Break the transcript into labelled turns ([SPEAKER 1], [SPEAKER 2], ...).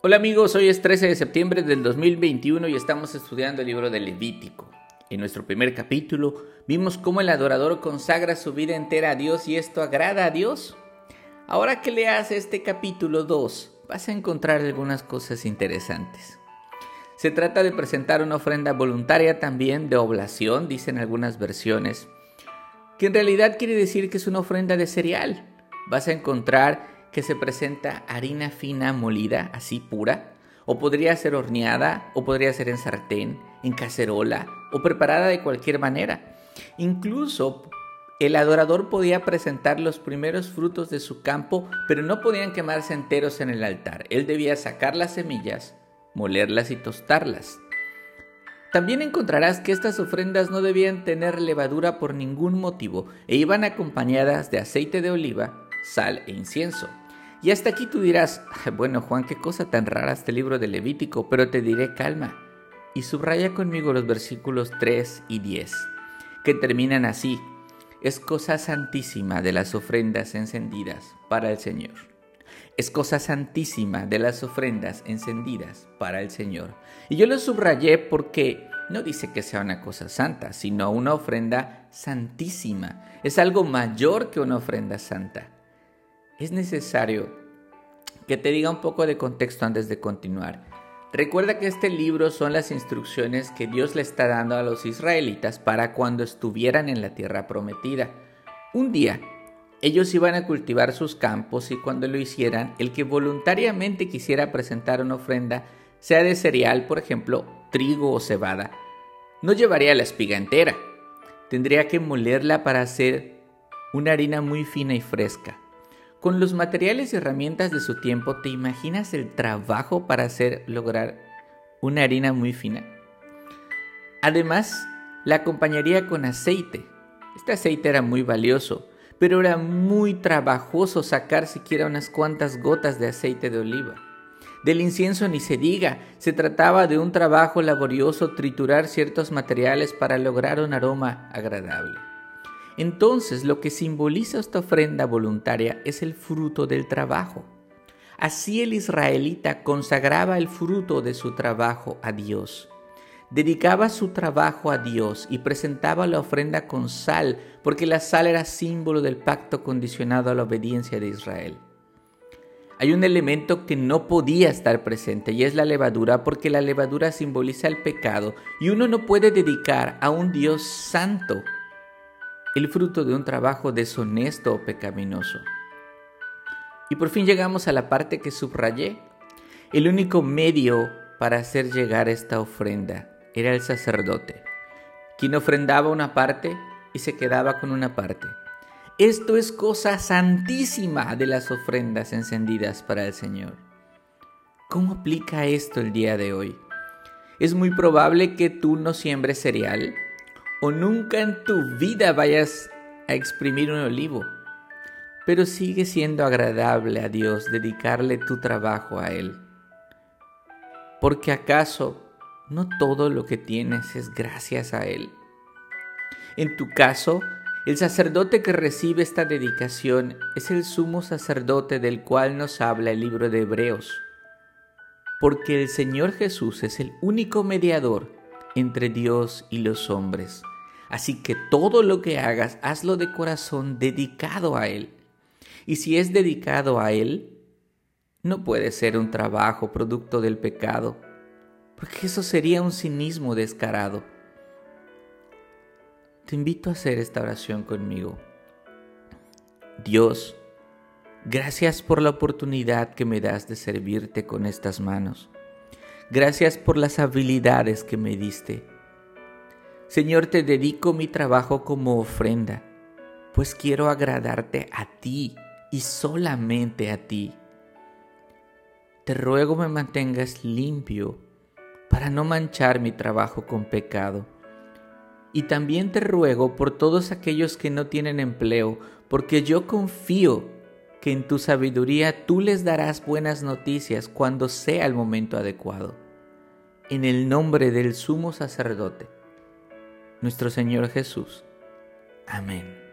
[SPEAKER 1] Hola amigos, hoy es 13 de septiembre del 2021 y estamos estudiando el libro de Levítico. En nuestro primer capítulo vimos cómo el adorador consagra su vida entera a Dios y esto agrada a Dios. Ahora que leas este capítulo 2 vas a encontrar algunas cosas interesantes. Se trata de presentar una ofrenda voluntaria también de oblación, dicen algunas versiones, que en realidad quiere decir que es una ofrenda de cereal. Vas a encontrar que se presenta harina fina molida, así pura, o podría ser horneada, o podría ser en sartén, en cacerola, o preparada de cualquier manera. Incluso el adorador podía presentar los primeros frutos de su campo, pero no podían quemarse enteros en el altar. Él debía sacar las semillas, molerlas y tostarlas. También encontrarás que estas ofrendas no debían tener levadura por ningún motivo e iban acompañadas de aceite de oliva, sal e incienso. Y hasta aquí tú dirás, bueno Juan, qué cosa tan rara este libro de Levítico, pero te diré calma. Y subraya conmigo los versículos 3 y 10, que terminan así. Es cosa santísima de las ofrendas encendidas para el Señor. Es cosa santísima de las ofrendas encendidas para el Señor. Y yo lo subrayé porque no dice que sea una cosa santa, sino una ofrenda santísima. Es algo mayor que una ofrenda santa es necesario que te diga un poco de contexto antes de continuar. Recuerda que este libro son las instrucciones que Dios le está dando a los israelitas para cuando estuvieran en la tierra prometida. Un día, ellos iban a cultivar sus campos y cuando lo hicieran, el que voluntariamente quisiera presentar una ofrenda, sea de cereal, por ejemplo, trigo o cebada, no llevaría la espiga entera. Tendría que molerla para hacer una harina muy fina y fresca. Con los materiales y herramientas de su tiempo, ¿te imaginas el trabajo para hacer lograr una harina muy fina? Además, la acompañaría con aceite. Este aceite era muy valioso, pero era muy trabajoso sacar siquiera unas cuantas gotas de aceite de oliva. Del incienso ni se diga, se trataba de un trabajo laborioso triturar ciertos materiales para lograr un aroma agradable. Entonces lo que simboliza esta ofrenda voluntaria es el fruto del trabajo. Así el israelita consagraba el fruto de su trabajo a Dios. Dedicaba su trabajo a Dios y presentaba la ofrenda con sal, porque la sal era símbolo del pacto condicionado a la obediencia de Israel. Hay un elemento que no podía estar presente y es la levadura, porque la levadura simboliza el pecado y uno no puede dedicar a un Dios santo el fruto de un trabajo deshonesto o pecaminoso. Y por fin llegamos a la parte que subrayé. El único medio para hacer llegar esta ofrenda era el sacerdote, quien ofrendaba una parte y se quedaba con una parte. Esto es cosa santísima de las ofrendas encendidas para el Señor. ¿Cómo aplica esto el día de hoy? Es muy probable que tú no siembres cereal, o nunca en tu vida vayas a exprimir un olivo. Pero sigue siendo agradable a Dios dedicarle tu trabajo a Él. Porque acaso no todo lo que tienes es gracias a Él. En tu caso, el sacerdote que recibe esta dedicación es el sumo sacerdote del cual nos habla el libro de Hebreos. Porque el Señor Jesús es el único mediador entre Dios y los hombres. Así que todo lo que hagas, hazlo de corazón dedicado a Él. Y si es dedicado a Él, no puede ser un trabajo producto del pecado, porque eso sería un cinismo descarado. Te invito a hacer esta oración conmigo. Dios, gracias por la oportunidad que me das de servirte con estas manos. Gracias por las habilidades que me diste. Señor, te dedico mi trabajo como ofrenda, pues quiero agradarte a ti y solamente a ti. Te ruego me mantengas limpio para no manchar mi trabajo con pecado. Y también te ruego por todos aquellos que no tienen empleo, porque yo confío que en tu sabiduría tú les darás buenas noticias cuando sea el momento adecuado. En el nombre del sumo sacerdote, nuestro Señor Jesús. Amén.